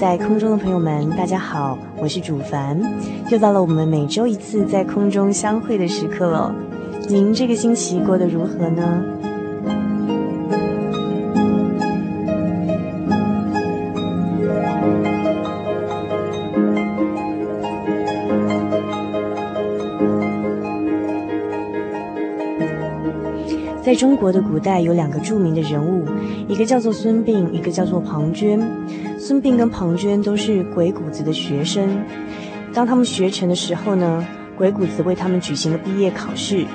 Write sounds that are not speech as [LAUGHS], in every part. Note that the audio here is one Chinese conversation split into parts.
在空中的朋友们，大家好，我是主凡，又到了我们每周一次在空中相会的时刻了。您这个星期过得如何呢？在中国的古代，有两个著名的人物，一个叫做孙膑，一个叫做庞涓。孙膑跟庞涓都是鬼谷子的学生。当他们学成的时候呢，鬼谷子为他们举行了毕业考试，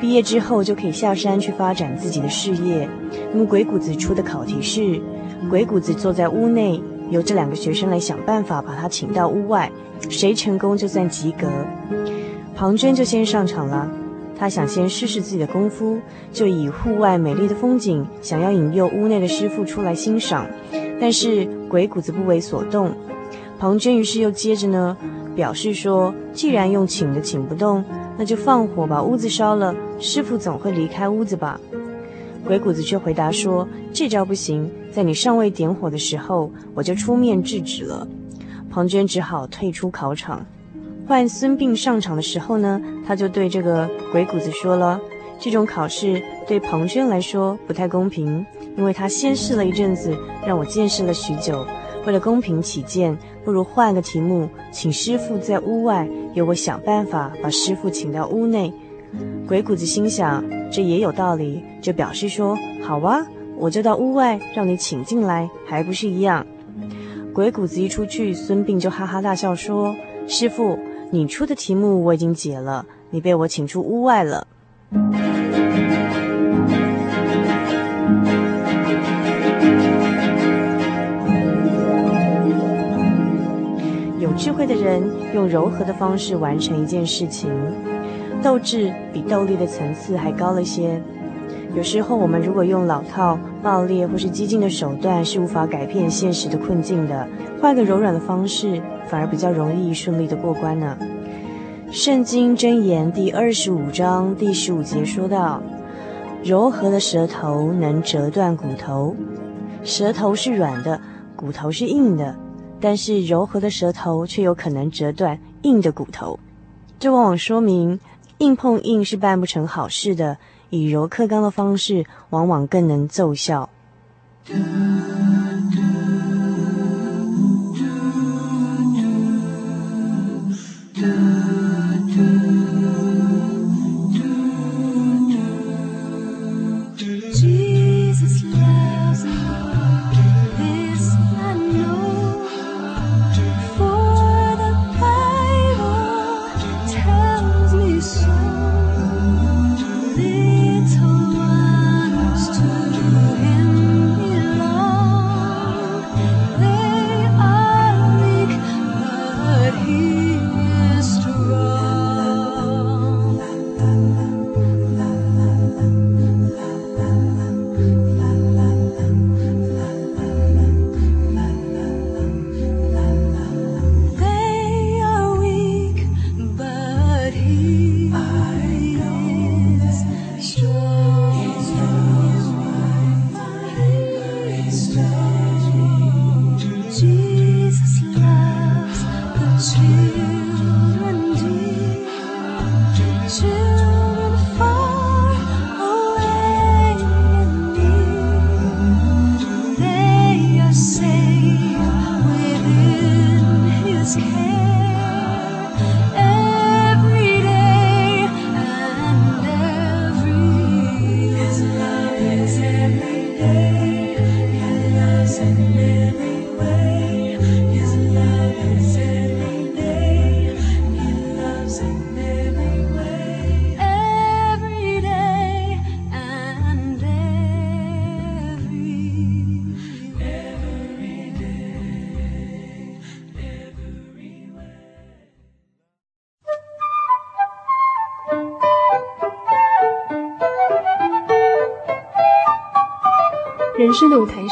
毕业之后就可以下山去发展自己的事业。那么鬼谷子出的考题是，鬼谷子坐在屋内，由这两个学生来想办法把他请到屋外，谁成功就算及格。庞涓就先上场了。他想先试试自己的功夫，就以户外美丽的风景，想要引诱屋内的师傅出来欣赏。但是鬼谷子不为所动，庞涓于是又接着呢，表示说，既然用请的请不动，那就放火把屋子烧了，师傅总会离开屋子吧。鬼谷子却回答说，这招不行，在你尚未点火的时候，我就出面制止了。庞涓只好退出考场。换孙膑上场的时候呢，他就对这个鬼谷子说了：“这种考试对庞涓来说不太公平，因为他先试了一阵子，让我见识了许久。为了公平起见，不如换个题目，请师傅在屋外，由我想办法把师傅请到屋内。”鬼谷子心想，这也有道理，就表示说：“好啊，我就到屋外让你请进来，还不是一样？”鬼谷子一出去，孙膑就哈哈大笑说：“师傅。”你出的题目我已经解了，你被我请出屋外了。智慧的人用柔和的方式完成一件事情，斗志比斗力的层次还高了些。有时候我们如果用老套、暴烈或是激进的手段，是无法改变现实的困境的。换个柔软的方式。反而比较容易顺利的过关呢。圣经箴言第二十五章第十五节说道：“柔和的舌头能折断骨头，舌头是软的，骨头是硬的，但是柔和的舌头却有可能折断硬的骨头。”这往往说明硬碰硬是办不成好事的，以柔克刚的方式往往更能奏效。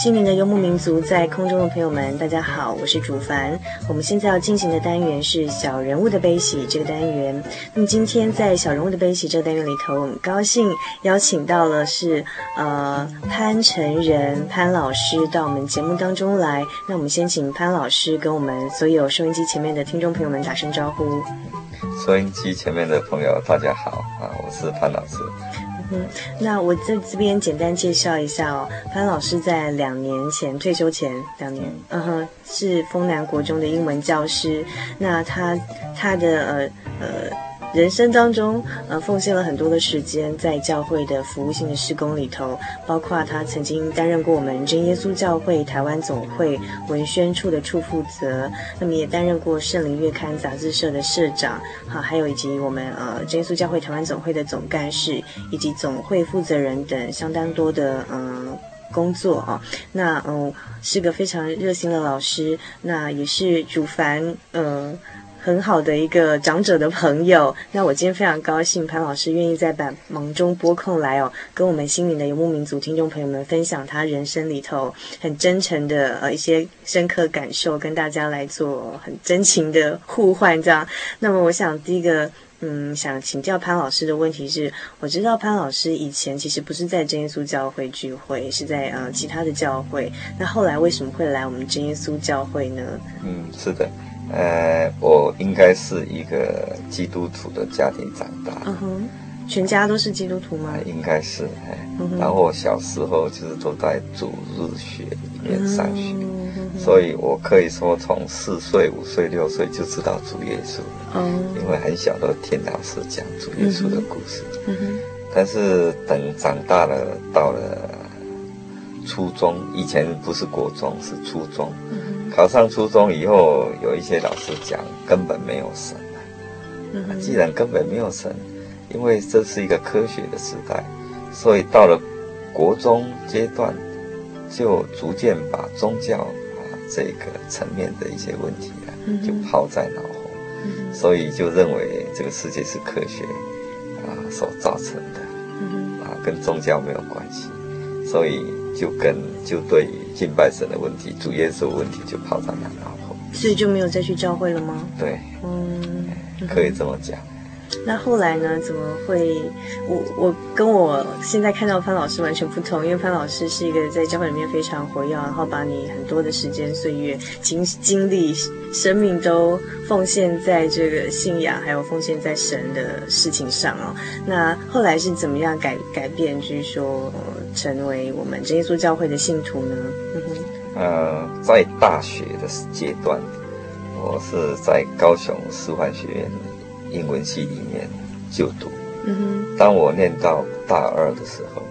心灵的游牧民族，在空中的朋友们，大家好，我是主凡。我们现在要进行的单元是小人物的悲喜这个单元。那么今天在小人物的悲喜这个单元里头，我们高兴邀请到了是呃潘成仁潘老师到我们节目当中来。那我们先请潘老师跟我们所有收音机前面的听众朋友们打声招呼。收音机前面的朋友，大家好啊，我是潘老师。嗯，那我在这边简单介绍一下哦。潘老师在两年前退休前两年，嗯哼，是丰南国中的英文教师。那他他的呃呃。人生当中，呃，奉献了很多的时间在教会的服务性的事工里头，包括他曾经担任过我们真耶稣教会台湾总会文宣处的处负责，那么也担任过圣灵月刊杂志社的社长，好，还有以及我们呃真耶稣教会台湾总会的总干事以及总会负责人等相当多的嗯、工作啊，那嗯、是个非常热心的老师，那也是主凡嗯。呃很好的一个长者的朋友，那我今天非常高兴，潘老师愿意在百忙中拨空来哦，跟我们心灵的游牧民族听众朋友们分享他人生里头很真诚的呃一些深刻感受，跟大家来做很真情的互换这样。那么我想第一个嗯想请教潘老师的问题是，我知道潘老师以前其实不是在真耶稣教会聚会，是在呃其他的教会，那后来为什么会来我们真耶稣教会呢？嗯，是的。呃，我应该是一个基督徒的家庭长大。嗯哼，全家都是基督徒吗？应该是，哎，然后我小时候就是都在主日学里面上学，所以我可以说从四岁、五岁、六岁就知道主耶稣。嗯，因为很小都听老师讲主耶稣的故事。嗯哼，但是等长大了，到了初中，以前不是国中，是初中。考上初中以后，有一些老师讲根本没有神。啊。既然根本没有神，因为这是一个科学的时代，所以到了国中阶段，就逐渐把宗教啊这个层面的一些问题啊，就抛在脑后，所以就认为这个世界是科学啊所造成的，啊跟宗教没有关系，所以就跟就对于。敬拜神的问题，主耶稣问题就抛在那脑后，所以就没有再去教会了吗？对，嗯，可以这么讲。那后来呢？怎么会？我我跟我现在看到潘老师完全不同，因为潘老师是一个在教会里面非常活跃，然后把你很多的时间、岁月、精精力、生命都奉献在这个信仰，还有奉献在神的事情上哦。那后来是怎么样改改变，就是说成为我们真耶稣教会的信徒呢？嗯哼，呃，在大学的阶段，我是在高雄师范学院。英文系里面就读。嗯哼。当我念到大二的时候，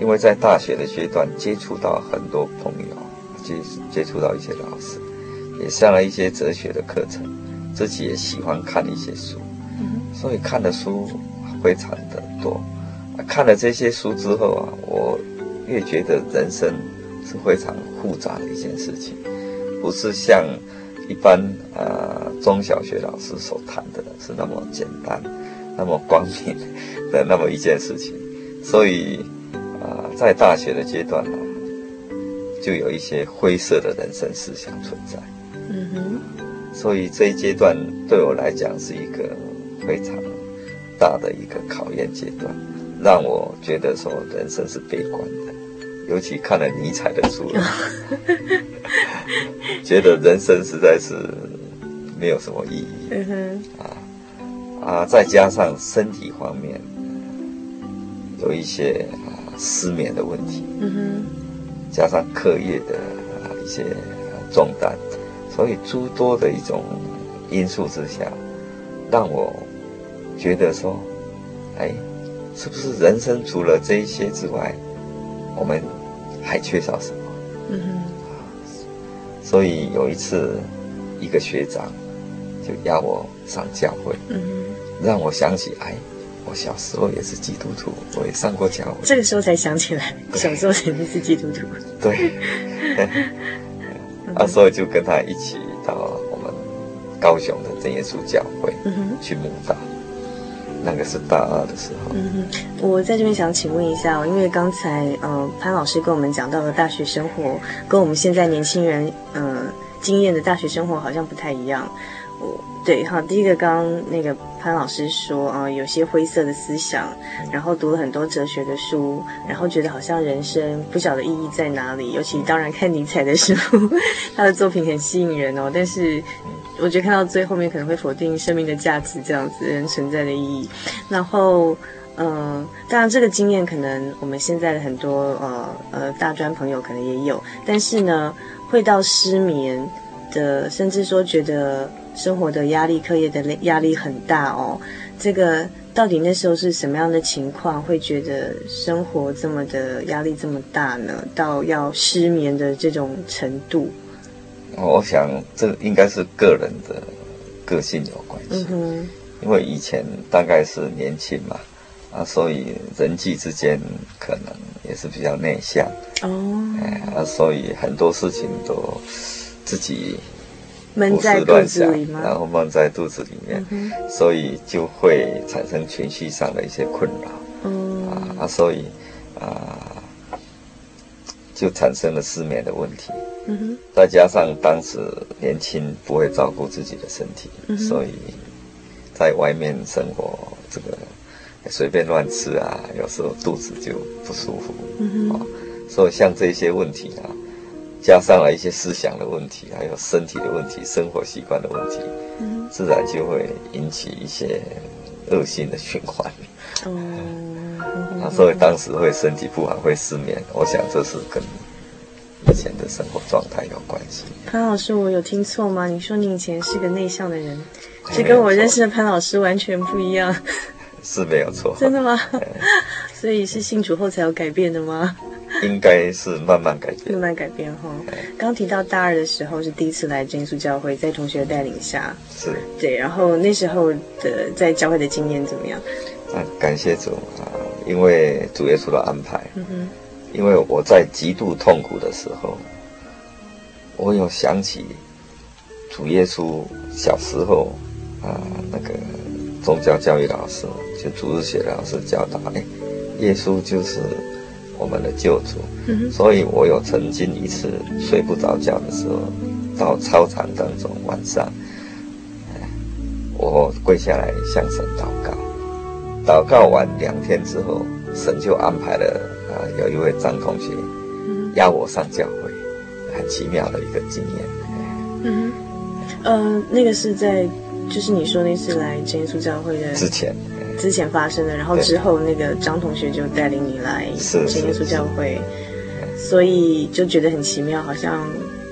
因为在大学的阶段接触到很多朋友，接接触到一些老师，也上了一些哲学的课程，自己也喜欢看一些书。嗯。所以看的书非常的多。看了这些书之后啊，我越觉得人生是非常复杂的一件事情，不是像。一般呃，中小学老师所谈的是那么简单，那么光明的那么一件事情，所以啊、在大学的阶段呢，就有一些灰色的人生思想存在。嗯哼。所以这一阶段对我来讲是一个非常大的一个考验阶段，让我觉得说人生是悲观的。尤其看了尼采的书，[LAUGHS] 觉得人生实在是没有什么意义。啊啊，再加上身体方面有一些啊失眠的问题，加上课业的啊一些重担，所以诸多的一种因素之下，让我觉得说，哎，是不是人生除了这一些之外，我们还缺少什么？嗯哼。所以有一次，一个学长就邀我上教会，嗯哼，让我想起，哎。我小时候也是基督徒，我也上过教会。这个时候才想起来，小时候曾经是基督徒。对，啊，所以就跟他一起到我们高雄的真耶稣教会去慕道。那个是大二的时候。嗯哼，我在这边想请问一下，因为刚才呃潘老师跟我们讲到的大学生活，跟我们现在年轻人呃经验的大学生活好像不太一样。我对，好，第一个刚刚那个。潘老师说啊，有些灰色的思想，然后读了很多哲学的书，然后觉得好像人生不晓得意义在哪里。尤其当然看尼采的书，[LAUGHS] 他的作品很吸引人哦。但是我觉得看到最后面可能会否定生命的价值，这样子人存在的意义。然后，嗯、呃，当然这个经验可能我们现在的很多呃呃大专朋友可能也有，但是呢，会到失眠的，甚至说觉得。生活的压力、课业的压力很大哦。这个到底那时候是什么样的情况，会觉得生活这么的压力这么大呢？到要失眠的这种程度？我想这应该是个人的个性有关系。嗯哼。因为以前大概是年轻嘛，啊，所以人际之间可能也是比较内向。哦。哎，啊，所以很多事情都自己。闷在肚子里吗？然后闷在肚子里面，嗯、所以就会产生情绪上的一些困扰。嗯啊，所以啊，就产生了失眠的问题。嗯哼。再加上当时年轻，不会照顾自己的身体，嗯、所以在外面生活，这个随便乱吃啊，有时候肚子就不舒服。嗯哼。啊，所以像这些问题啊。加上了一些思想的问题，还有身体的问题、生活习惯的问题，嗯、自然就会引起一些恶性的循环。嗯，[LAUGHS] 啊，所以当时会身体不好，会失眠。我想这是跟以前的生活状态有关系。潘老师，我有听错吗？你说你以前是个内向的人，这跟我认识的潘老师完全不一样。[LAUGHS] 是没有错。[LAUGHS] 真的吗？所以是信主后才有改变的吗？应该是慢慢改变，慢慢改变哈。刚提到大二的时候是第一次来真耶稣教会，在同学带领下，是对。然后那时候的在教会的经验怎么样？啊，感谢主啊，因为主耶稣的安排。嗯哼。因为我在极度痛苦的时候，我有想起主耶稣小时候啊，那个宗教教育老师就主日学老师教导，哎，耶稣就是。我们的救主，所以我有曾经一次睡不着觉的时候，到操场当中晚上，我跪下来向神祷告，祷告完两天之后，神就安排了啊，有一位张同学邀我上教会，很奇妙的一个经验。嗯，呃，那个是在就是你说那次来真耶稣教会的之前。之前发生的，然后之后那个张同学就带领你来真耶稣教会，所以就觉得很奇妙，好像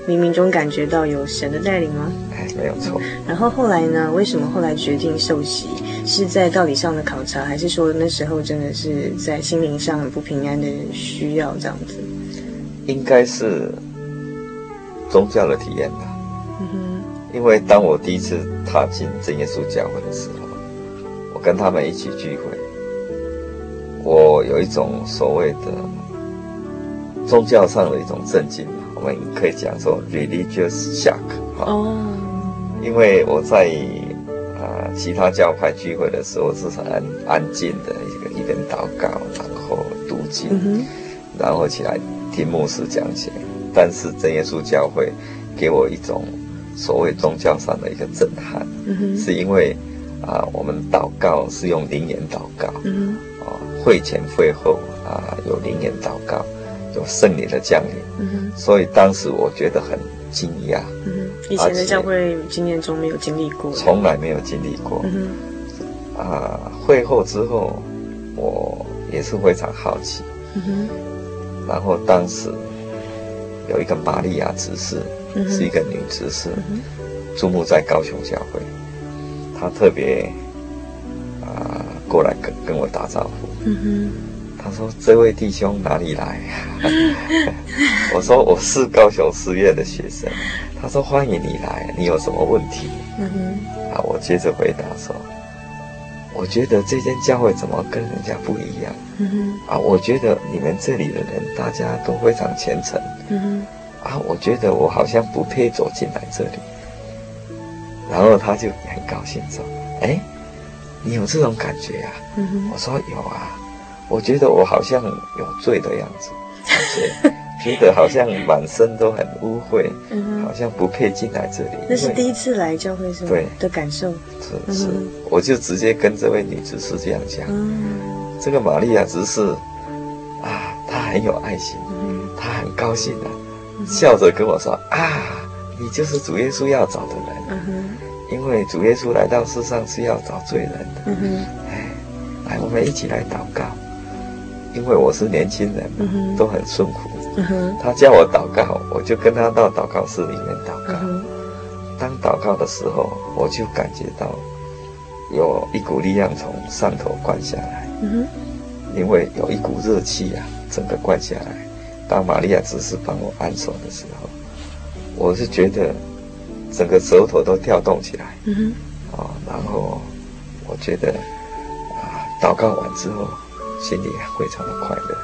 冥冥中感觉到有神的带领吗？哎，没有错。然后后来呢？为什么后来决定受洗？是在道理上的考察，还是说那时候真的是在心灵上很不平安的需要这样子？应该是宗教的体验吧。嗯哼。因为当我第一次踏进真耶稣教会的时候。跟他们一起聚会，我有一种所谓的宗教上的一种震惊，我们可以讲说 religious shock 哈。哦。因为我在啊、呃、其他教派聚会的时候是很安安静的一个一边祷告，然后读经，嗯、然后起来听牧师讲解。但是真耶稣教会给我一种所谓宗教上的一个震撼，嗯、是因为。啊，我们祷告是用灵言祷告，嗯，啊，会前会后啊，有灵言祷告，有圣灵的降临，嗯，所以当时我觉得很惊讶，嗯，以前的教会经验中没有经历过，从来没有经历过，嗯，啊，会后之后，我也是非常好奇，嗯，然后当时有一个玛利亚执事，是一个女执事，注目在高雄教会，他特别啊、呃、过来跟跟我打招呼。嗯哼，他说：“这位弟兄哪里来？” [LAUGHS] 我说：“我是高雄师院的学生。”他说：“欢迎你来，你有什么问题？”嗯哼，啊，我接着回答说：“我觉得这间教会怎么跟人家不一样？啊，我觉得你们这里的人大家都非常虔诚。啊，我觉得我好像不配走进来这里。”然后他就很高兴说：“哎，你有这种感觉啊？”嗯，我说：“有啊，我觉得我好像有罪的样子，而且。”觉得好像满身都很污秽，嗯、好像不配进来这里。那是第一次来教会是吗？对的感受。是是，嗯、我就直接跟这位女执事这样讲。嗯、这个玛利亚执事啊，她很有爱心，嗯、她很高兴的、笑着跟我说：“啊，你就是主耶稣要找的人。嗯哼”因为主耶稣来到世上是要找罪人的。嗯哼哎，来，我们一起来祷告。因为我是年轻人嘛，嗯、都很顺服。Uh. 他叫我祷告，我就跟他到祷告室里面祷告。Uh. 当祷告的时候，我就感觉到有一股力量从上头灌下来。Uh. 因为有一股热气啊，整个灌下来。当玛利亚只是帮我按手的时候，我是觉得整个舌头都跳动起来。Uh huh. 哦，然后我觉得啊，祷告完之后，心里非常的快乐。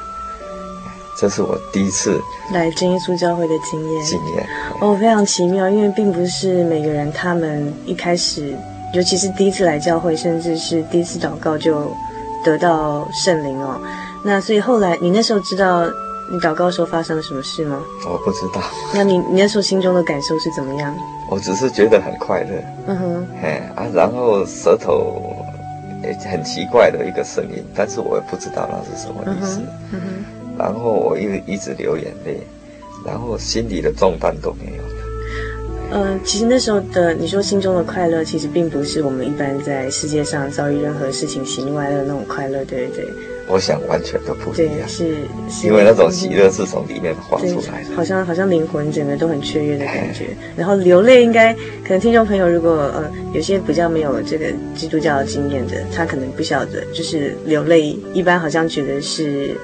这是我第一次来真耶稣教会的经验。经验哦，非常奇妙，因为并不是每个人他们一开始，尤其是第一次来教会，甚至是第一次祷告就得到圣灵哦。那所以后来你那时候知道你祷告的时候发生了什么事吗？我不知道。那你你那时候心中的感受是怎么样？我只是觉得很快乐。嗯哼。哎啊，然后舌头也很奇怪的一个声音，但是我也不知道那是什么意思。嗯哼。嗯哼然后我又一直流眼泪，然后心里的重担都没有了。嗯、呃，其实那时候的你说心中的快乐，其实并不是我们一般在世界上遭遇任何事情喜怒哀乐那种快乐，对不对？我想完全都不一样。对，是，是因为那种喜乐是从里面发出来的，好像好像灵魂整个都很雀跃的感觉。然后流泪，应该可能听众朋友如果呃有些比较没有这个基督教的经验的，他可能不晓得，就是流泪一般好像觉得是。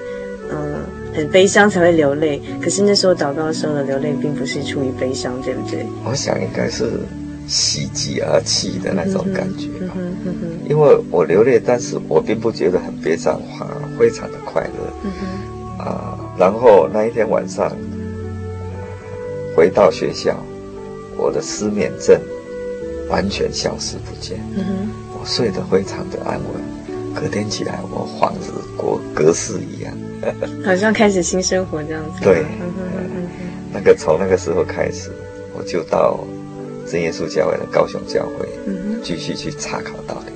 嗯，很悲伤才会流泪。可是那时候祷告的时候的流泪，并不是出于悲伤，对不对？我想应该是喜极而泣的那种感觉。嗯哼，嗯，嗯。因为我流泪，但是我并不觉得很悲伤，反而非常的快乐。啊，然后那一天晚上回到学校，我的失眠症完全消失不见。嗯。我睡得非常的安稳，隔天起来我恍如过隔世一样。[LAUGHS] 好像开始新生活这样子。对，那个从那个时候开始，我就到真耶稣教会的高雄教会，继续去查考道理。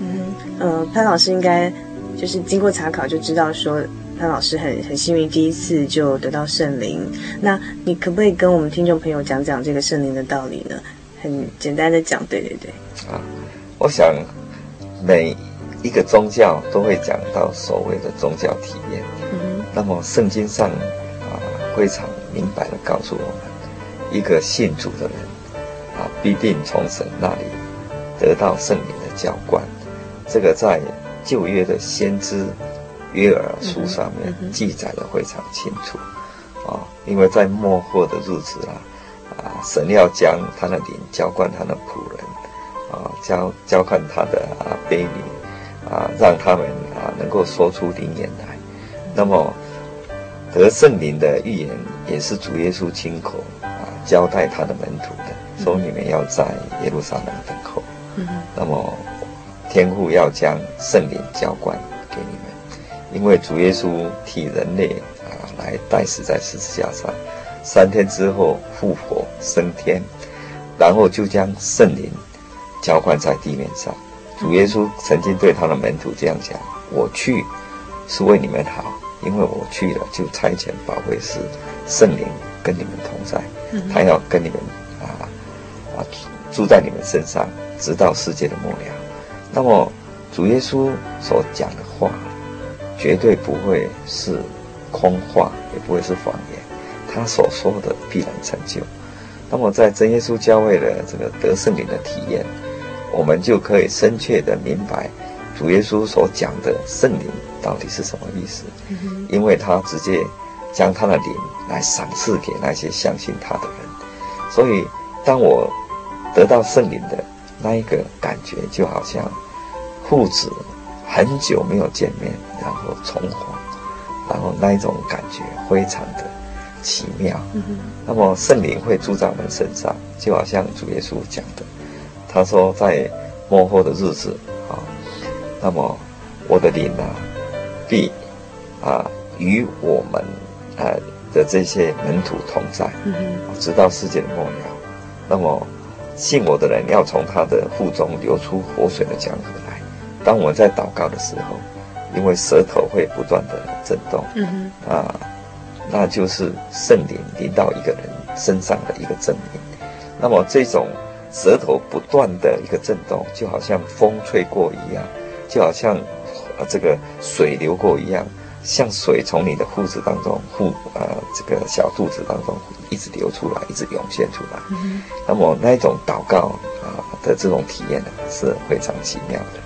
嗯，呃，潘老师应该就是经过查考就知道说，潘老师很很幸运，第一次就得到圣灵。那你可不可以跟我们听众朋友讲讲这个圣灵的道理呢？很简单的讲，对对对。啊，我想每。一个宗教都会讲到所谓的宗教体验，嗯、那么圣经上啊非常明白的告诉我们，一个信主的人啊必定从神那里得到圣灵的浇灌，这个在旧约的先知约珥书上面记载的非常清楚，啊，因为在末后的日子啊，啊神要将他的灵浇灌他的仆人，啊浇浇灌他的啊婢女。啊，让他们啊能够说出灵言来。那么得圣灵的预言也是主耶稣亲口啊交代他的门徒的，说你们要在耶路撒冷等候。嗯、哼那么天父要将圣灵浇灌给你们，因为主耶稣替人类啊来代死在十字架上，三天之后复活升天，然后就将圣灵浇灌在地面上。主耶稣曾经对他的门徒这样讲：“我去是为你们好，因为我去了，就差遣保惠师圣灵跟你们同在，他要跟你们啊啊住在你们身上，直到世界的末了。那么主耶稣所讲的话，绝对不会是空话，也不会是谎言，他所说的必然成就。那么在真耶稣教会的这个得圣灵的体验，我们就可以深切的明白主耶稣所讲的圣灵到底是什么意思。因为他直接将他的灵来赏赐给那些相信他的人，所以当我得到圣灵的那一个感觉，就好像父子很久没有见面，然后重逢，然后那一种感觉非常的奇妙。那么圣灵会住在我们身上，就好像主耶稣讲的，他说在末后的日子啊，那么我的灵啊，必啊与我们啊的这些门徒同在，直到世界的末了。那么。信我的人要从他的腹中流出活水的江河来。当我们在祷告的时候，因为舌头会不断的震动，啊，那就是圣灵临到一个人身上的一个证明。那么这种舌头不断的一个震动，就好像风吹过一样，就好像呃这个水流过一样。像水从你的裤子当中，腹呃这个小肚子当中一直流出来，一直涌现出来。嗯、那么那一种祷告啊、呃、的这种体验呢，是非常奇妙的。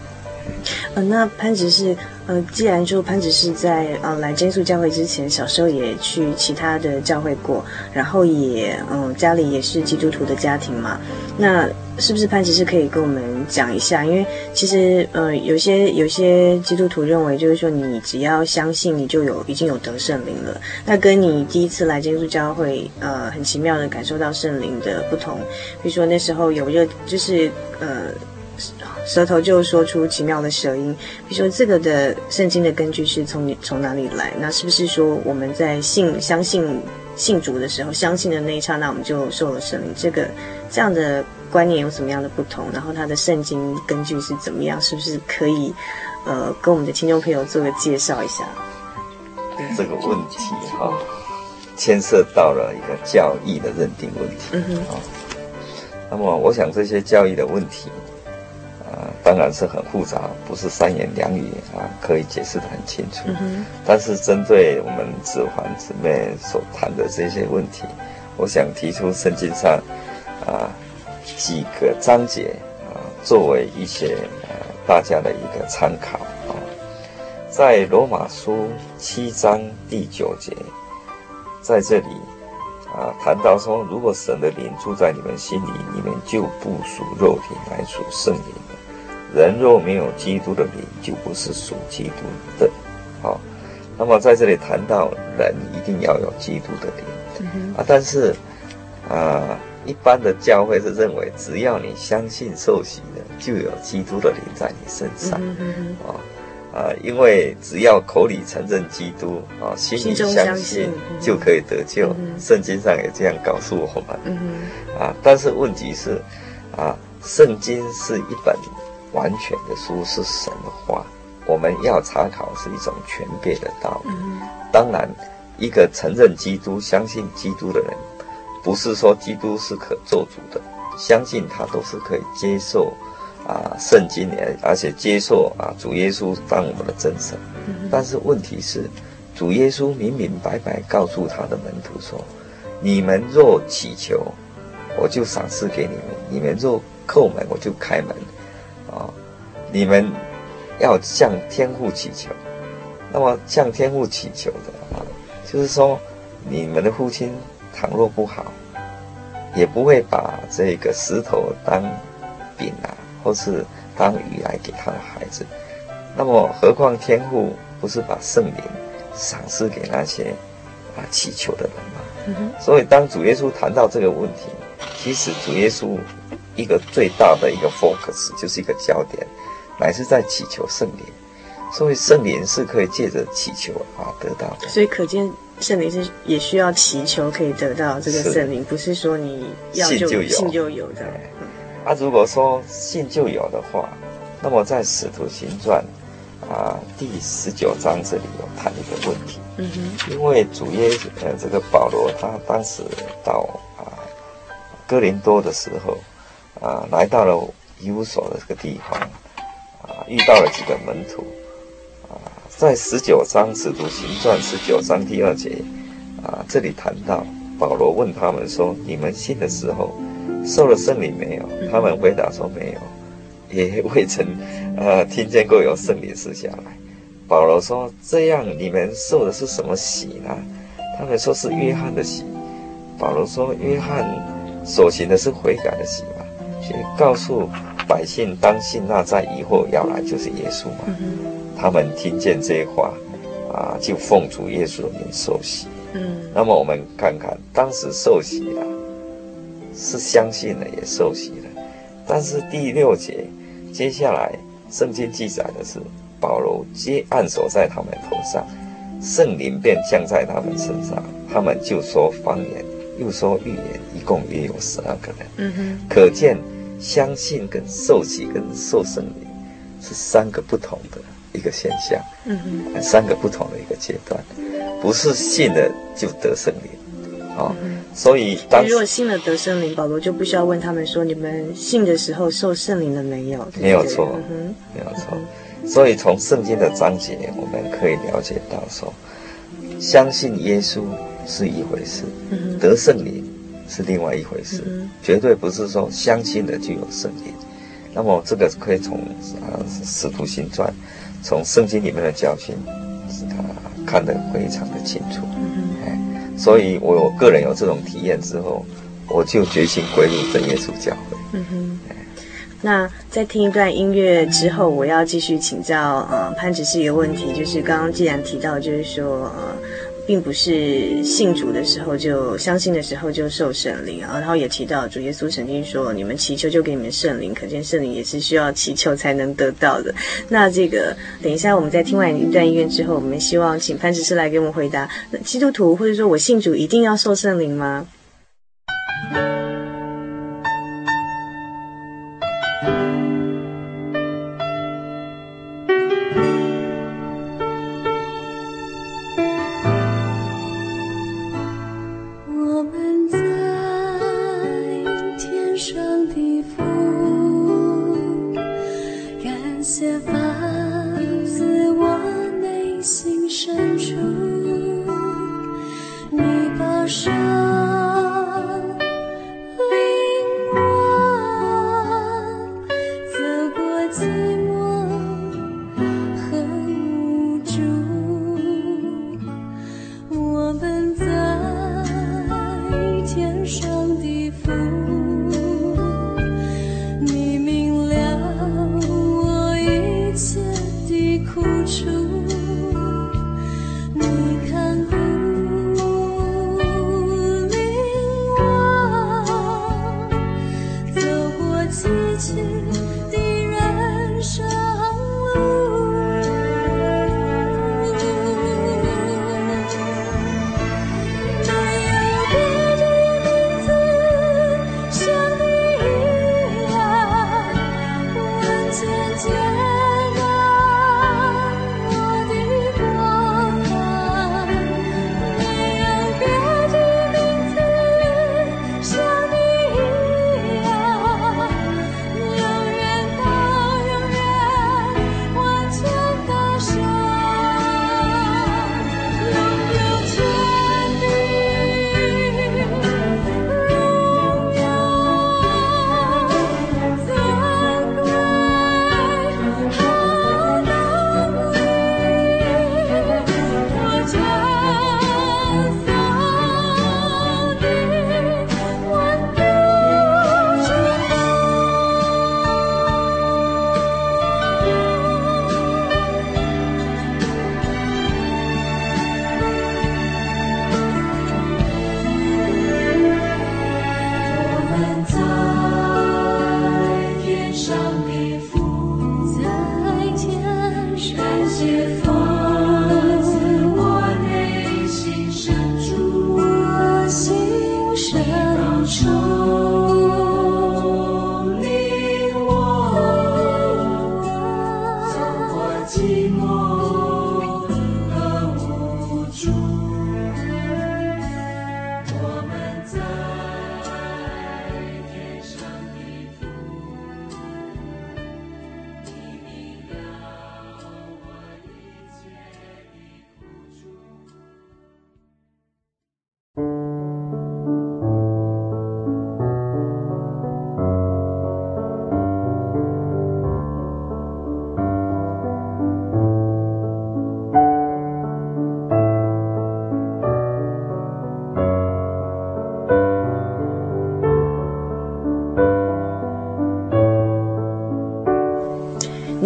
呃，那潘执事，呃，既然说潘执事在呃来真耶稣教会之前，小时候也去其他的教会过，然后也嗯、家里也是基督徒的家庭嘛，那是不是潘执事可以跟我们讲一下？因为其实呃有些有些基督徒认为，就是说你只要相信，你就有已经有得圣灵了。那跟你第一次来真耶稣教会，呃，很奇妙的感受到圣灵的不同，比如说那时候有热，就是呃。舌头就说出奇妙的舌音，比如说这个的圣经的根据是从从哪里来？那是不是说我们在信相信信主的时候，相信的那一刹那我们就受了圣灵？这个这样的观念有什么样的不同？然后它的圣经根据是怎么样？是不是可以呃跟我们的听众朋友做个介绍一下？这个问题哈，牵涉到了一个教义的认定问题。嗯哼。啊，那么我想这些教义的问题。当然是很复杂，不是三言两语啊可以解释的很清楚。嗯、但是针对我们子环姊妹所谈的这些问题，我想提出圣经上啊几个章节啊作为一些啊大家的一个参考啊。在罗马书七章第九节，在这里啊谈到说，如果神的灵住在你们心里，你们就不属肉体，乃属圣灵。人若没有基督的灵，就不是属基督的。好、哦，那么在这里谈到人一定要有基督的灵、嗯、啊，但是啊，一般的教会是认为，只要你相信受洗的，就有基督的灵在你身上。啊、嗯哦、啊，因为只要口里承认基督啊，心里相信，相信就可以得救。嗯、圣经上也这样告诉我们。嗯、啊，但是问题是啊，圣经是一本。完全的书是神的话，我们要查考是一种权柄的道理。当然，一个承认基督、相信基督的人，不是说基督是可做主的，相信他都是可以接受啊圣经，而且接受啊主耶稣当我们的真神。但是问题是，主耶稣明明白白告诉他的门徒说：“你们若祈求，我就赏赐给你们；你们若叩门，我就开门。”你们要向天父祈求，那么向天父祈求的啊，就是说你们的父亲倘若不好，也不会把这个石头当饼啊，或是当鱼来给他的孩子。那么何况天父不是把圣灵赏赐给那些啊祈求的人吗？嗯、所以当主耶稣谈到这个问题，其实主耶稣。一个最大的一个 focus 就是一个焦点，乃是在祈求圣灵，所以圣灵是可以借着祈求啊得到的。所以可见圣灵是也需要祈求可以得到这个圣灵，不是说你要就信就有，信就有的。啊，如果说信就有的话，那么在使徒行传啊第十九章这里有谈一个问题，嗯哼，因为主耶呃这个保罗他当时到啊哥林多的时候。啊，来到了以弗所的这个地方，啊，遇到了几个门徒，啊，在十九章使徒行传十九章第二节，啊，这里谈到保罗问他们说：“你们信的时候，受了圣灵没有？”他们回答说：“没有，[LAUGHS] 也未曾，呃，听见过有圣灵赐下来。”保罗说：“这样你们受的是什么喜呢？”他们说是约翰的喜。保罗说：“约翰所行的是悔改的洗告诉百姓当信那在以后要来就是耶稣嘛。”他们听见这些话，啊，就奉主耶稣的名受洗。嗯，那么我们看看，当时受洗了，是相信了也受洗了，但是第六节接下来圣经记载的是保罗接按手在他们头上，圣灵便降在他们身上，他们就说方言，又说预言，一共约有十二个人。嗯哼，可见相信跟受洗跟受圣灵是三个不同的一个现象。嗯嗯，三个不同的一个阶段。不是信了就得圣灵，啊、哦，嗯、所以当如果信了得圣灵，保罗就不需要问他们说，你们信的时候受圣灵了没有？没有错，没有错。嗯、所以从圣经的章节，我们可以了解到说，相信耶稣是一回事，嗯、得圣灵是另外一回事，绝对不是说相信了就有圣灵。那么这个可以从啊《使徒行传》，从圣经里面的教训，啊。看得非常的清楚，嗯，所以我个人有这种体验之后，我就决心归入真耶稣教会。嗯哼，那在听一段音乐之后，我要继续请教呃潘执事一个问题，就是刚刚既然提到，就是说呃。并不是信主的时候就相信的时候就受圣灵啊，然后也提到主耶稣曾经说：“你们祈求就给你们圣灵。”可见圣灵也是需要祈求才能得到的。[LAUGHS] 那这个等一下我们在听完一段音乐之后，我们希望请潘执事来给我们回答：基督徒或者说我信主一定要受圣灵吗？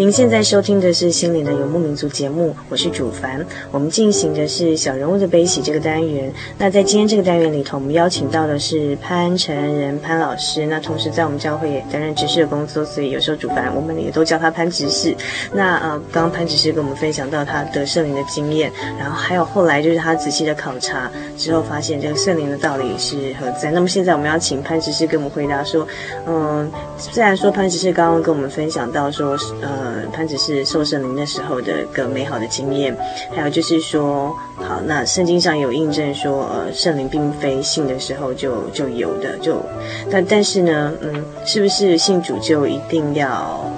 您现在收听的是《心灵的游牧民族》节目，我是主凡。我们进行的是小人物的悲喜这个单元。那在今天这个单元里头，我们邀请到的是潘成仁潘老师。那同时在我们教会也担任执事的工作，所以有时候主凡我们也都叫他潘执事。那呃，刚刚潘执事跟我们分享到他得圣灵的经验，然后还有后来就是他仔细的考察之后，发现这个圣灵的道理是何在。那么现在我们要请潘执事跟我们回答说，嗯，虽然说潘执事刚刚跟我们分享到说，呃，潘子是受圣灵那时候的一个美好的经验，还有就是说，好，那圣经上有印证说，呃，圣灵并非信的时候就就有的，就但但是呢，嗯，是不是信主就一定要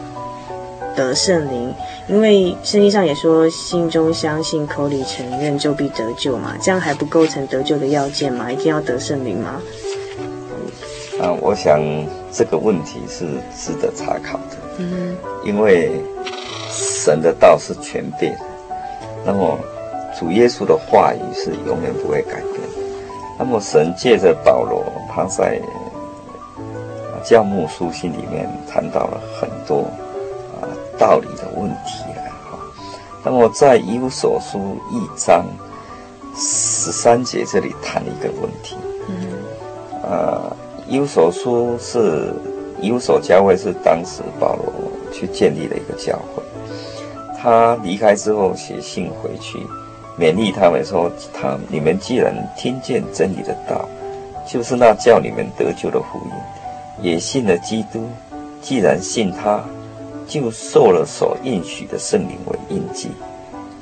得圣灵？因为圣经上也说，心中相信，口里承认，就必得救嘛，这样还不构成得救的要件吗？一定要得圣灵吗？啊，我想这个问题是值得查考的。嗯，因为神的道是全备的，那么主耶稣的话语是永远不会改变。那么神借着保罗，他在教牧书信里面谈到了很多啊道理的问题了哈。那么在以弗所书一章十三节这里谈了一个问题。嗯，呃。以弗所书是以弗所教会是当时保罗去建立的一个教会，他离开之后写信回去，勉励他们说：“他你们既然听见真理的道，就是那叫你们得救的福音，也信了基督，既然信他，就受了所应许的圣灵为印记。”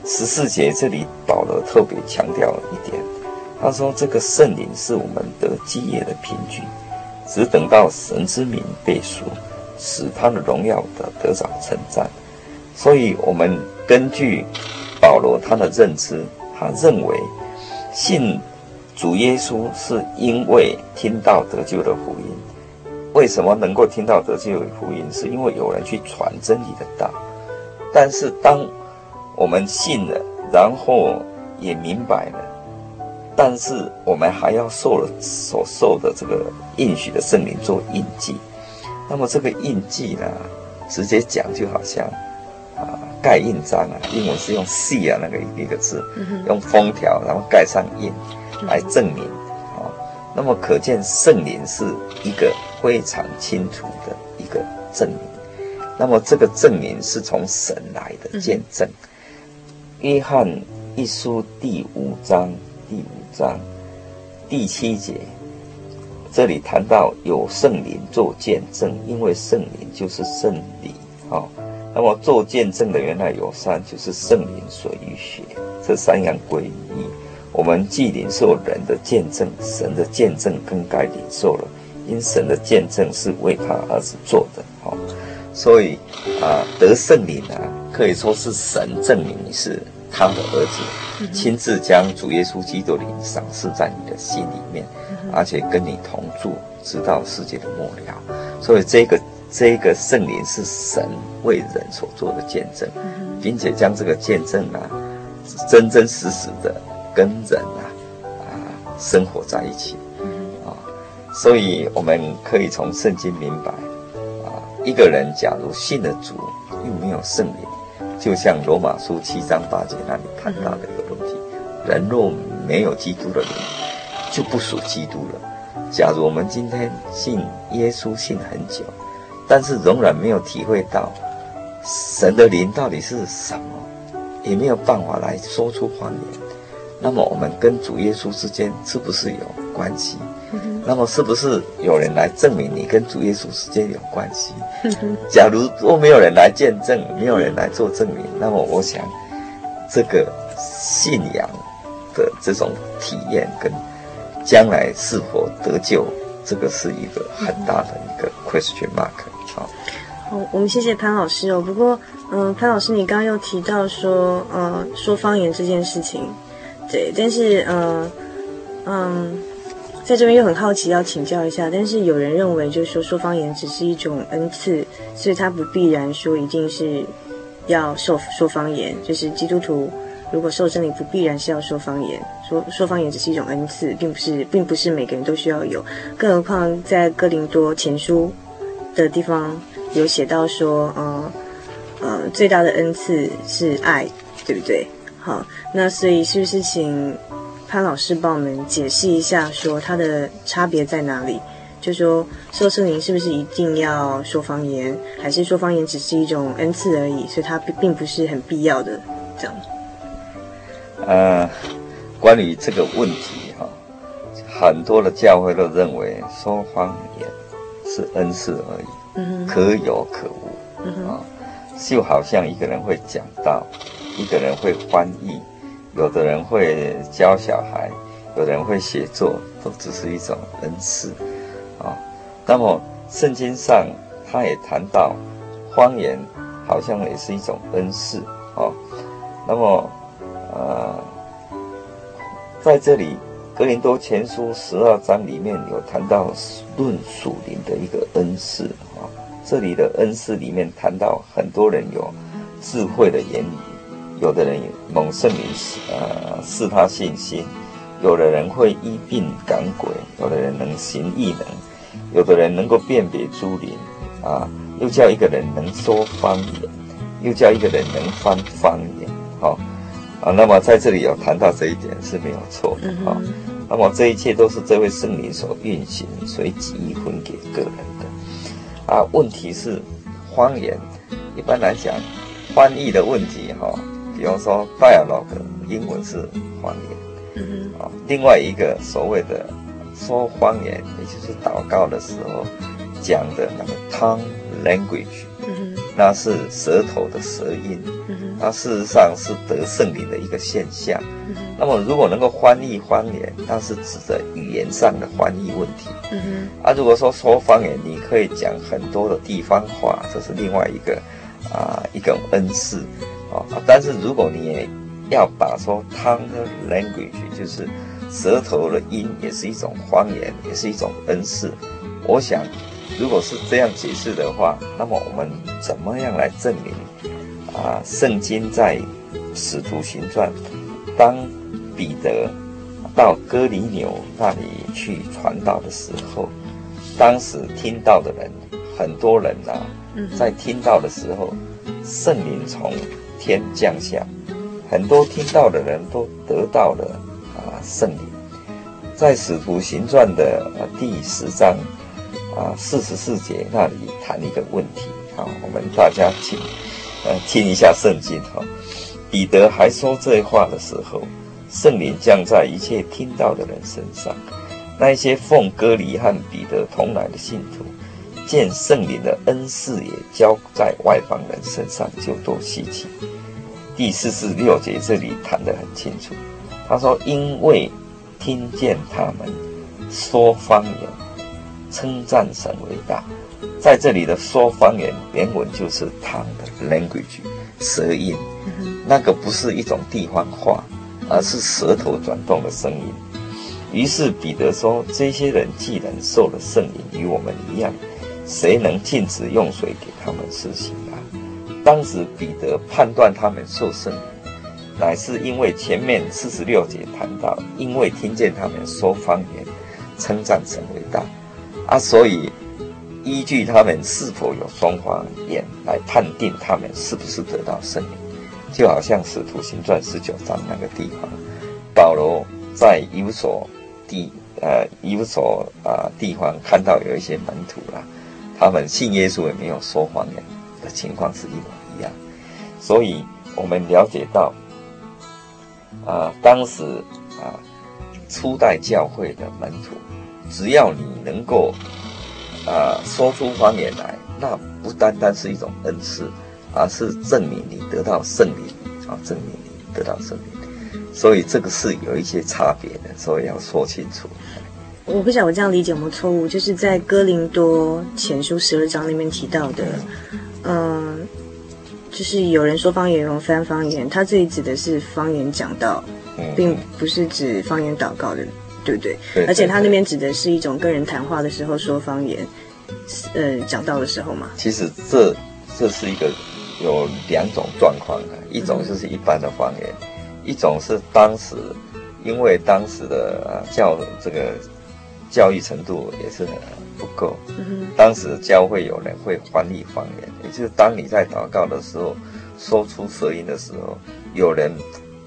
十四节这里保罗特别强调一点，他说：“这个圣灵是我们得基业的凭据。”只等到神之名被赎，使他的荣耀的得着称赞。所以，我们根据保罗他的认知，他认为信主耶稣是因为听到得救的福音。为什么能够听到得救的福音？是因为有人去传真理的道。但是，当我们信了，然后也明白了。但是我们还要受了所受的这个应许的圣灵做印记，那么这个印记呢，直接讲就好像啊盖印章啊，英文是用 seal 那个一个字，用封条然后盖上印来证明啊。那么可见圣灵是一个非常清楚的一个证明。那么这个证明是从神来的见证。约翰一书第五章。章第七节，这里谈到有圣灵做见证，因为圣灵就是圣礼啊。那么做见证的原来有三，就是圣灵、水与血，这三样归一。我们既领受人的见证，神的见证更该领受了，因神的见证是为他儿子做的啊。所以啊，得圣灵啊，可以说是神证明你是他的儿子，亲自将主耶稣基督的灵赏赐在你的心里面，而且跟你同住，直到世界的末了。所以这个这个圣灵是神为人所做的见证，并且将这个见证啊，真真实实的跟人啊啊生活在一起啊。所以我们可以从圣经明白啊，一个人假如信了主，又没有圣灵。就像罗马书七章八节那里谈到的一个东西，人若没有基督的灵，就不属基督了。假如我们今天信耶稣信很久，但是仍然没有体会到神的灵到底是什么，也没有办法来说出谎言，那么我们跟主耶稣之间是不是有关系？那么是不是有人来证明你跟主耶稣之间有关系？假如都没有人来见证，没有人来做证明，那么我想，这个信仰的这种体验跟将来是否得救，这个是一个很大的一个 question mark。好，好，我们谢谢潘老师哦。不过，嗯、呃，潘老师，你刚刚又提到说，呃，说方言这件事情，对，但是，呃，嗯。在这边又很好奇，要请教一下。但是有人认为，就是说说方言只是一种恩赐，所以他不必然说一定是要受说方言。就是基督徒如果受圣灵，不必然是要说方言。说说方言只是一种恩赐，并不是，并不是每个人都需要有。更何况在哥林多前书的地方有写到说，嗯呃，最大的恩赐是爱，对不对？好，那所以是不是请潘老师帮我们解释一下，说它的差别在哪里？就说受圣灵是不是一定要说方言，还是说方言只是一种恩赐而已，所以它并并不是很必要的这样？呃，关于这个问题哈，很多的教会都认为说方言是恩赐而已，嗯，可有可无，啊，就好像一个人会讲道，一个人会翻译，有的人会教小孩，有的人会写作，都只是一种恩赐。啊，那么圣经上他也谈到方言，好像也是一种恩赐啊。那么，呃，在这里格林多前书十二章里面有谈到论属灵的一个恩赐啊。这里的恩赐里面谈到很多人有智慧的言语，有的人蒙圣灵呃赐他信心。有的人会医病赶鬼，有的人能行异能，有的人能够辨别诸灵，啊，又叫一个人能说方言，又叫一个人能翻方言，好，啊，那么在这里有谈到这一点是没有错的，啊，那么这一切都是这位圣灵所运行，所以几分给个人的，啊，问题是方言，一般来讲，翻译的问题，哈，比方说 dialogue，英文是方言。嗯啊，另外一个所谓的说方言，也就是祷告的时候讲的那个 tongue language，嗯，那是舌头的舌音，嗯，它事实上是得圣灵的一个现象。嗯，那么如果能够翻译方言，那是指的语言上的翻译问题。嗯，啊，如果说说方言，你可以讲很多的地方话，这是另外一个啊一个恩赐啊。但是如果你也要把说 tongue language，就是舌头的音，也是一种方言，也是一种恩赐。我想，如果是这样解释的话，那么我们怎么样来证明啊？圣经在使徒行传，当彼得到哥尼纽那里去传道的时候，当时听到的人，很多人呐、啊，在听到的时候，圣灵从天降下。很多听到的人都得到了啊圣灵，在使徒行传的第十章啊四十四节那里谈一个问题啊，我们大家请呃听一下圣经哈。彼得还说这话的时候，圣灵降在一切听到的人身上，那一些奉割礼和彼得同来的信徒，见圣灵的恩赐也交在外邦人身上，就多稀奇。第四十六节这里谈得很清楚，他说：“因为听见他们说方言，称赞神为大。”在这里的说方言原文就是 tongue 的 language 舌音，那个不是一种地方话，而是舌头转动的声音。于是彼得说：“这些人既然受了圣灵，与我们一样，谁能禁止用水给他们施洗？”当时彼得判断他们受圣，乃是因为前面四十六节谈到，因为听见他们说方言，称赞神为大，啊，所以依据他们是否有双方言来判定他们是不是得到圣灵，就好像使徒行传十九章那个地方，保罗在以弗所地呃以弗所啊地方看到有一些门徒啦，他们信耶稣也没有说方言。的情况是一模一样，所以我们了解到，啊，当时啊，初代教会的门徒，只要你能够啊说出方言来，那不单单是一种恩赐，而是证明你得到圣灵啊，证明你得到圣灵，所以这个是有一些差别的，所以要说清楚。我不晓得我这样理解有没有错误，就是在哥林多前书十二章里面提到的。就是有人说方言，用翻方言，他这里指的是方言讲道，并不是指方言祷告的，对不对？对。而且他那边指的是一种跟人谈话的时候说方言，呃，讲道的时候嘛。其实这这是一个有两种状况的，一种就是一般的方言，嗯、一种是当时因为当时的教这个教育程度也是很不够。嗯、当时教会有人会翻译方言，也就是当你在祷告的时候，说出舌音的时候，有人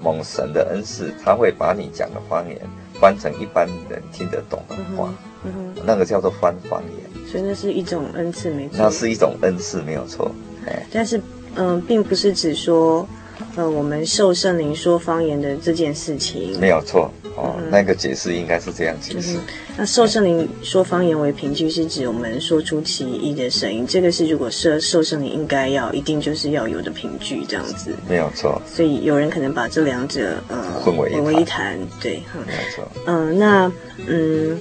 蒙神的恩赐，他会把你讲的方言翻成一般人听得懂的话。嗯嗯、那个叫做翻方言。所以那是一种恩赐，没错。那是一种恩赐，没有错。哎，但是，嗯、呃，并不是指说。呃，我们受圣灵说方言的这件事情没有错哦，嗯、那个解释应该是这样解释。就是、那受圣灵说方言为凭据，是指我们说出其意的声音，这个是如果受受圣灵应该要一定就是要有的凭据，这样子没有错。所以有人可能把这两者呃混为混为一谈，对，嗯、没有错。嗯、呃，那嗯，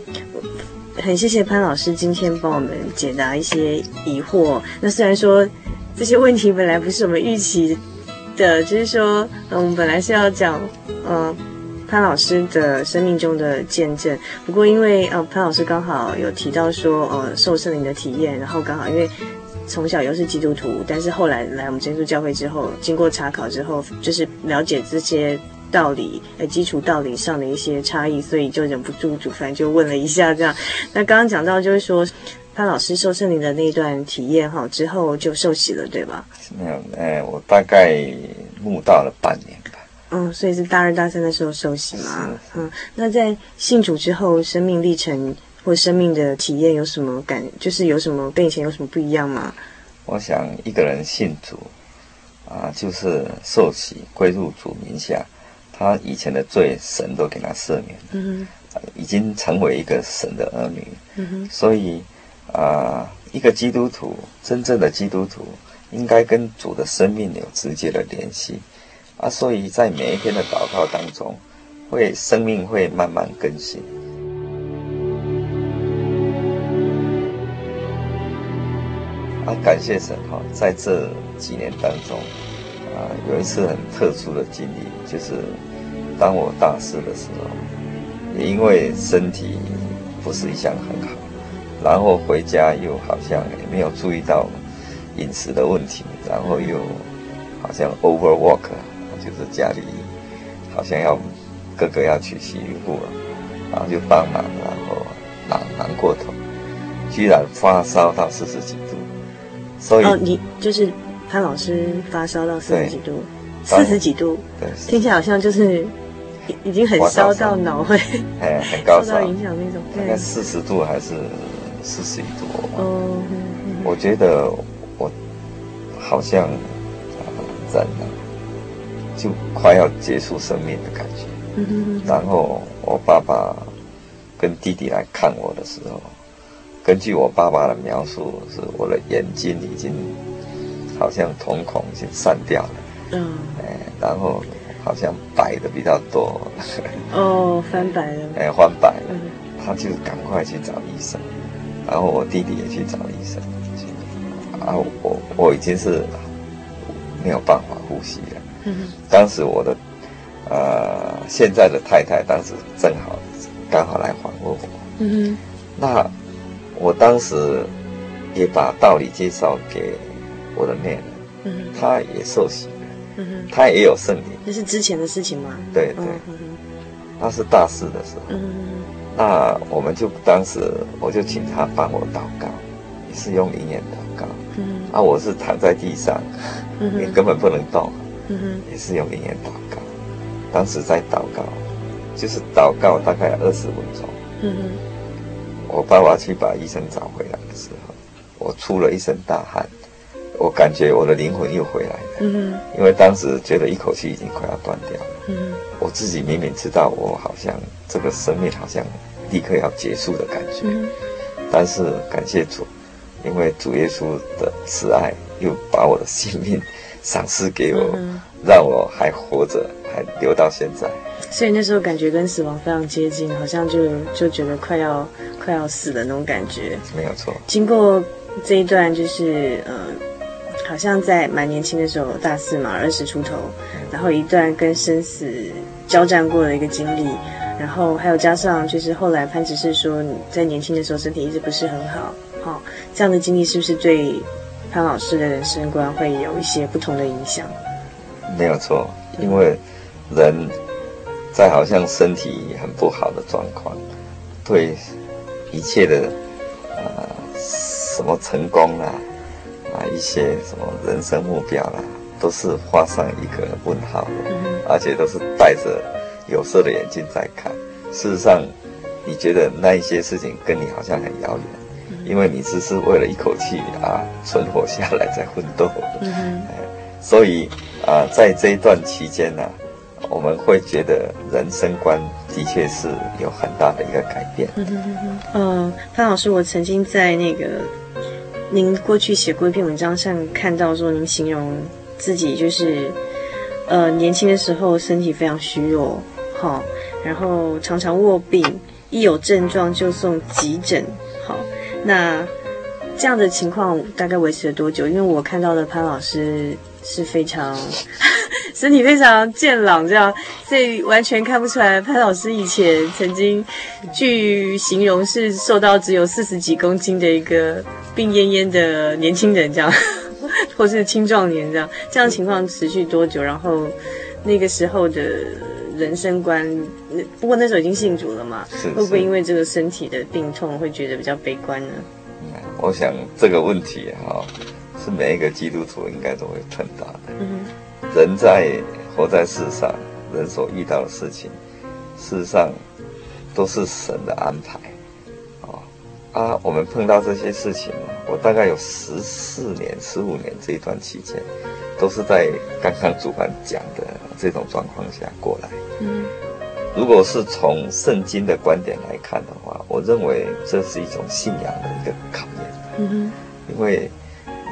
很谢谢潘老师今天帮我们解答一些疑惑。那虽然说这些问题本来不是我们预期。的，就是说，嗯，我们本来是要讲，呃，潘老师的生命中的见证。不过，因为呃，潘老师刚好有提到说，呃，受圣灵的体验，然后刚好因为从小又是基督徒，但是后来来我们真耶稣教会之后，经过查考之后，就是了解这些道理，呃，基础道理上的一些差异，所以就忍不住煮饭，就问了一下这样。那刚刚讲到就是说。潘老师受圣灵的那一段体验哈，之后就受洗了，对吧？没有，哎，我大概慕道了半年吧。嗯，所以是大二大三的时候受洗嘛。嗯，那在信主之后，生命历程或生命的体验有什么感？就是有什么跟以前有什么不一样吗？我想一个人信主啊，就是受洗归入主名下，他以前的罪神都给他赦免，嗯哼，已经成为一个神的儿女，嗯哼，所以。啊，一个基督徒，真正的基督徒，应该跟主的生命有直接的联系啊，所以在每一天的祷告当中，会生命会慢慢更新。啊，感谢神哈，在这几年当中，啊，有一次很特殊的经历，就是当我大四的时候，也因为身体不是一向很好。然后回家又好像也没有注意到饮食的问题，然后又好像 overwork，就是家里好像要哥哥要去洗衣服了，然后就帮忙，然后难难过头，居然发烧到四十几度。所以哦，你就是潘老师发烧到四十几度，四十几度，对，听起来好像就是已经很烧到脑会，哎，很高 [LAUGHS] 烧，受到影响那种，大概四十度还是。四十多，哦，我觉得我好像啊，人呢，就快要结束生命的感觉。然后我爸爸跟弟弟来看我的时候，根据我爸爸的描述，是我的眼睛已经好像瞳孔已经散掉了。嗯，哎，然后好像白的比较多。哦，翻白了。哎，翻白了，他就赶快去找医生。然后我弟弟也去找医生，啊，我我已经是没有办法呼吸了。嗯哼。当时我的呃现在的太太当时正好刚好来访问我。嗯哼。那我当时也把道理介绍给我的恋人。嗯哼。他也受洗了。嗯哼。他也有圣灵。那是之前的事情吗？对对。嗯。那是大四的时候。嗯哼。那我们就当时，我就请他帮我祷告，也是用灵言祷告。嗯，啊，我是躺在地上，嗯，也根本不能动。嗯，也是用灵言祷告。当时在祷告，就是祷告大概二十分钟。嗯，我爸爸去把医生找回来的时候，我出了一身大汗，我感觉我的灵魂又回来了。嗯，因为当时觉得一口气已经快要断掉了。嗯，我自己明明知道，我好像这个生命好像。立刻要结束的感觉，嗯、但是感谢主，因为主耶稣的慈爱又把我的性命赏赐给我，嗯、让我还活着，还留到现在。所以那时候感觉跟死亡非常接近，好像就就觉得快要快要死的那种感觉。没有错。经过这一段，就是呃，好像在蛮年轻的时候，大四嘛，二十出头，嗯、然后一段跟生死交战过的一个经历。然后还有加上，就是后来潘只是说你在年轻的时候身体一直不是很好，好、哦、这样的经历是不是对潘老师的人生观会有一些不同的影响？没有错，因为人在好像身体很不好的状况，对一切的啊、呃，什么成功啦，啊，一些什么人生目标啦，都是画上一个问号的，而且都是带着有色的眼镜在看。事实上，你觉得那一些事情跟你好像很遥远，因为你只是为了一口气啊存活下来在奋斗。嗯哼，所以啊，在这一段期间呢、啊，我们会觉得人生观的确是有很大的一个改变。嗯，潘老师，我曾经在那个您过去写过一篇文章上看到说，您形容自己就是呃年轻的时候身体非常虚弱，好。然后常常卧病，一有症状就送急诊。好，那这样的情况大概维持了多久？因为我看到的潘老师是非常 [LAUGHS] 身体非常健朗，这样所以完全看不出来潘老师以前曾经据形容是瘦到只有四十几公斤的一个病恹恹的年轻人，这样 [LAUGHS] 或是青壮年这样。这样情况持续多久？然后那个时候的。人生观，不过那时候已经信主了嘛，是是会不会因为这个身体的病痛会觉得比较悲观呢？我想这个问题哈，是每一个基督徒应该都会碰到的。嗯，人在活在世上，人所遇到的事情，事实上都是神的安排。啊，我们碰到这些事情，我大概有十四年、十五年这一段期间，都是在刚刚主办讲的这种状况下过来。嗯，如果是从圣经的观点来看的话，我认为这是一种信仰的一个考验。嗯哼，因为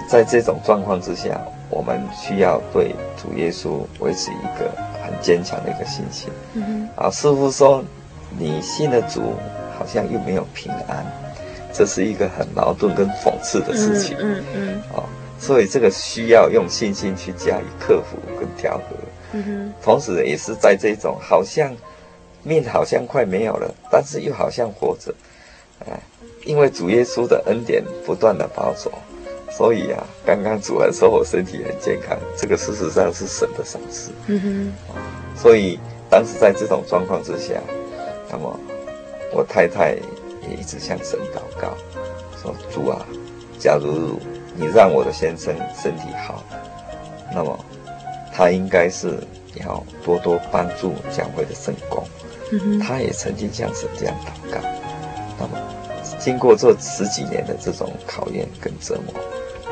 在这种状况之下，我们需要对主耶稣维持一个很坚强的一个信心。嗯哼，啊，师傅说你信了主，好像又没有平安。这是一个很矛盾跟讽刺的事情，嗯嗯，哦，所以这个需要用信心去加以克服跟调和，嗯哼，同时也是在这种好像命好像快没有了，但是又好像活着，哎，因为主耶稣的恩典不断的保守，所以啊，刚刚主还说我身体很健康，这个事实上是神的赏赐，嗯哼，所以当时在这种状况之下，那么我太太。也一直向神祷告，说：“主啊，假如你让我的先生身体好，那么他应该是要多多帮助教会的圣工。嗯”他也曾经向神这样祷告。那么经过这十几年的这种考验跟折磨，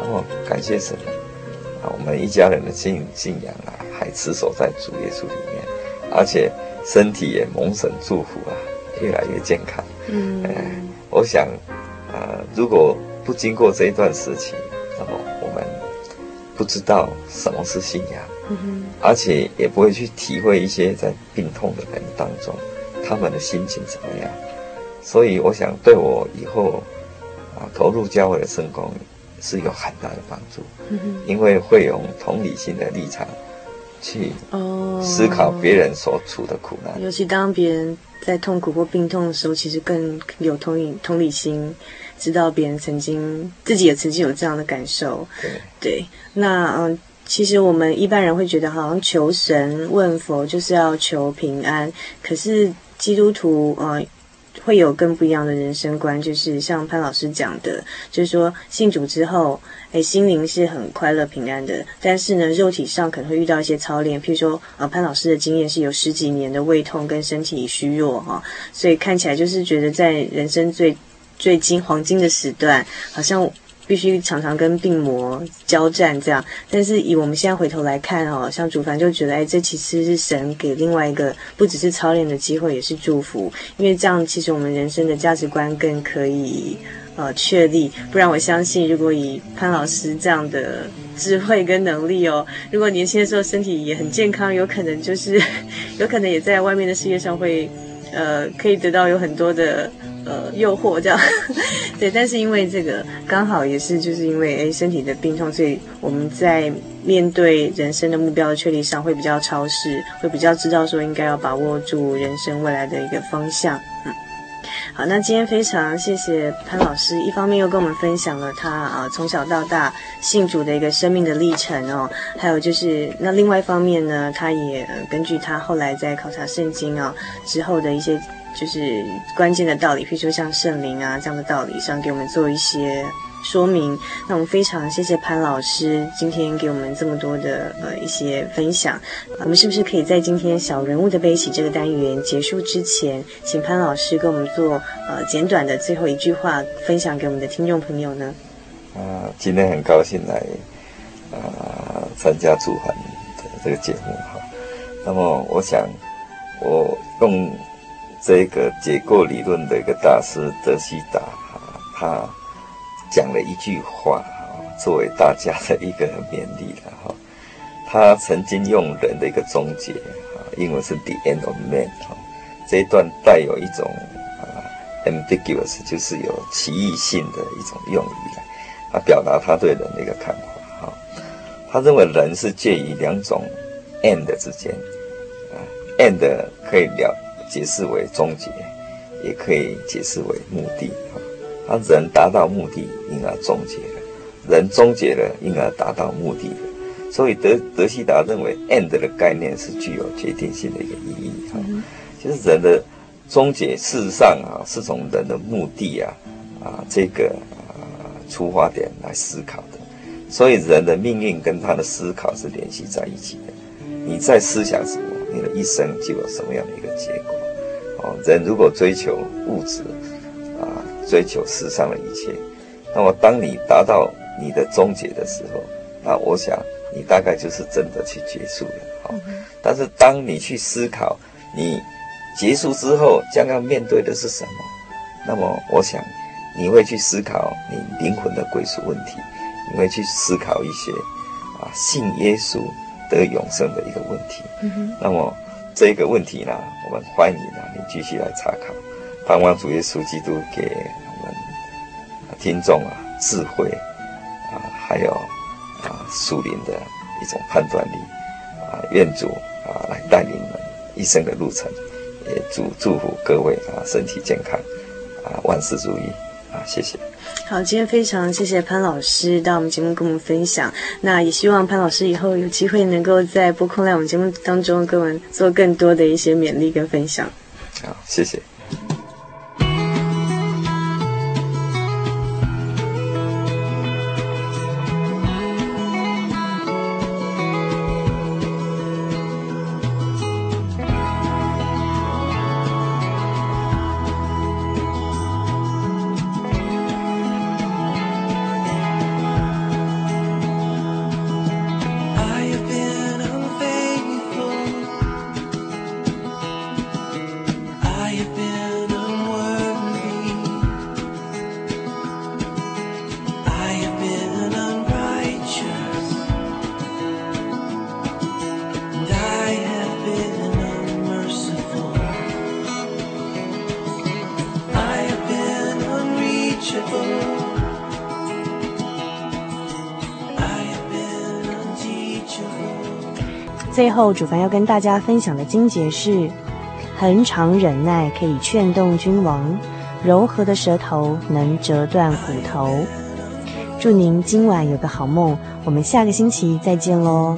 那么感谢神啊，我们一家人的信信仰啊，还持守在主耶稣里面，而且身体也蒙神祝福啊，越来越健康。嗯，呃，我想，呃，如果不经过这一段时期，那么我们不知道什么是信仰，嗯，而且也不会去体会一些在病痛的人当中他们的心情怎么样。所以，我想对我以后啊投入教会的圣工是有很大的帮助，嗯，因为会用同理心的立场去思考别人所处的苦难，尤其当别人。在痛苦或病痛的时候，其实更有同理同理心，知道别人曾经自己也曾经有这样的感受。对，对，那嗯，其实我们一般人会觉得，好像求神问佛就是要求平安，可是基督徒嗯。会有更不一样的人生观，就是像潘老师讲的，就是说信主之后，哎，心灵是很快乐平安的，但是呢，肉体上可能会遇到一些操练，譬如说，呃，潘老师的经验是有十几年的胃痛跟身体虚弱哈，所以看起来就是觉得在人生最最金黄金的时段，好像。必须常常跟病魔交战，这样。但是以我们现在回头来看，哦，像主凡就觉得，哎，这其实是神给另外一个不只是操练的机会，也是祝福。因为这样，其实我们人生的价值观更可以呃确立。不然，我相信，如果以潘老师这样的智慧跟能力哦，如果年轻的时候身体也很健康，有可能就是有可能也在外面的事业上会呃可以得到有很多的。呃，诱惑这样，[LAUGHS] 对，但是因为这个刚好也是就是因为诶身体的病痛，所以我们在面对人生的目标的确立上会比较超视，会比较知道说应该要把握住人生未来的一个方向。嗯，好，那今天非常谢谢潘老师，一方面又跟我们分享了他啊从小到大信主的一个生命的历程哦，还有就是那另外一方面呢，他也根据他后来在考察圣经啊之后的一些。就是关键的道理，譬如说像圣灵啊这样的道理上，给我们做一些说明。那我们非常谢谢潘老师今天给我们这么多的呃一些分享。我们是不是可以在今天小人物的悲喜这个单元结束之前，请潘老师跟我们做呃简短的最后一句话分享给我们的听众朋友呢？啊，今天很高兴来啊参加主涵的这个节目哈。那么我想我用这个解构理论的一个大师德西达哈，他讲了一句话哈，作为大家的一个勉励了哈。他曾经用人的一个终结啊，英文是 the end of man 哈，这一段带有一种啊 ambiguous，就是有歧义性的一种用语来。他表达他对人的一个看法，哈，他认为人是介于两种 end 之间，啊，end 可以了解释为终结，也可以解释为目的，哈人达到目的，因而终结了；人终结了，因而达到目的了。所以德德希达认为 end 的概念是具有决定性的一个意义，哈，其实人的终结事实上啊是从人的目的啊啊这个。出发点来思考的，所以人的命运跟他的思考是联系在一起的。你在思想什么，你的一生就有什么样的一个结果。哦，人如果追求物质，啊，追求世上的一切，那么当你达到你的终结的时候，那我想你大概就是真的去结束了。好，但是当你去思考你结束之后将要面对的是什么，那么我想。你会去思考你灵魂的归属问题，你会去思考一些啊信耶稣得永生的一个问题。嗯。那么这个问题呢，我们欢迎啊你继续来查考，盼望主耶稣基督给我们听众啊智慧啊，还有啊属灵的一种判断力啊，愿主啊来带领我们一生的路程，也祝祝福各位啊身体健康啊万事如意。啊，谢谢。好，今天非常谢谢潘老师到我们节目跟我们分享。那也希望潘老师以后有机会能够在播空来我们节目当中跟我们做更多的一些勉励跟分享。好，谢谢。后，主凡要跟大家分享的经节是：恒常忍耐可以劝动君王，柔和的舌头能折断骨头。祝您今晚有个好梦，我们下个星期再见喽。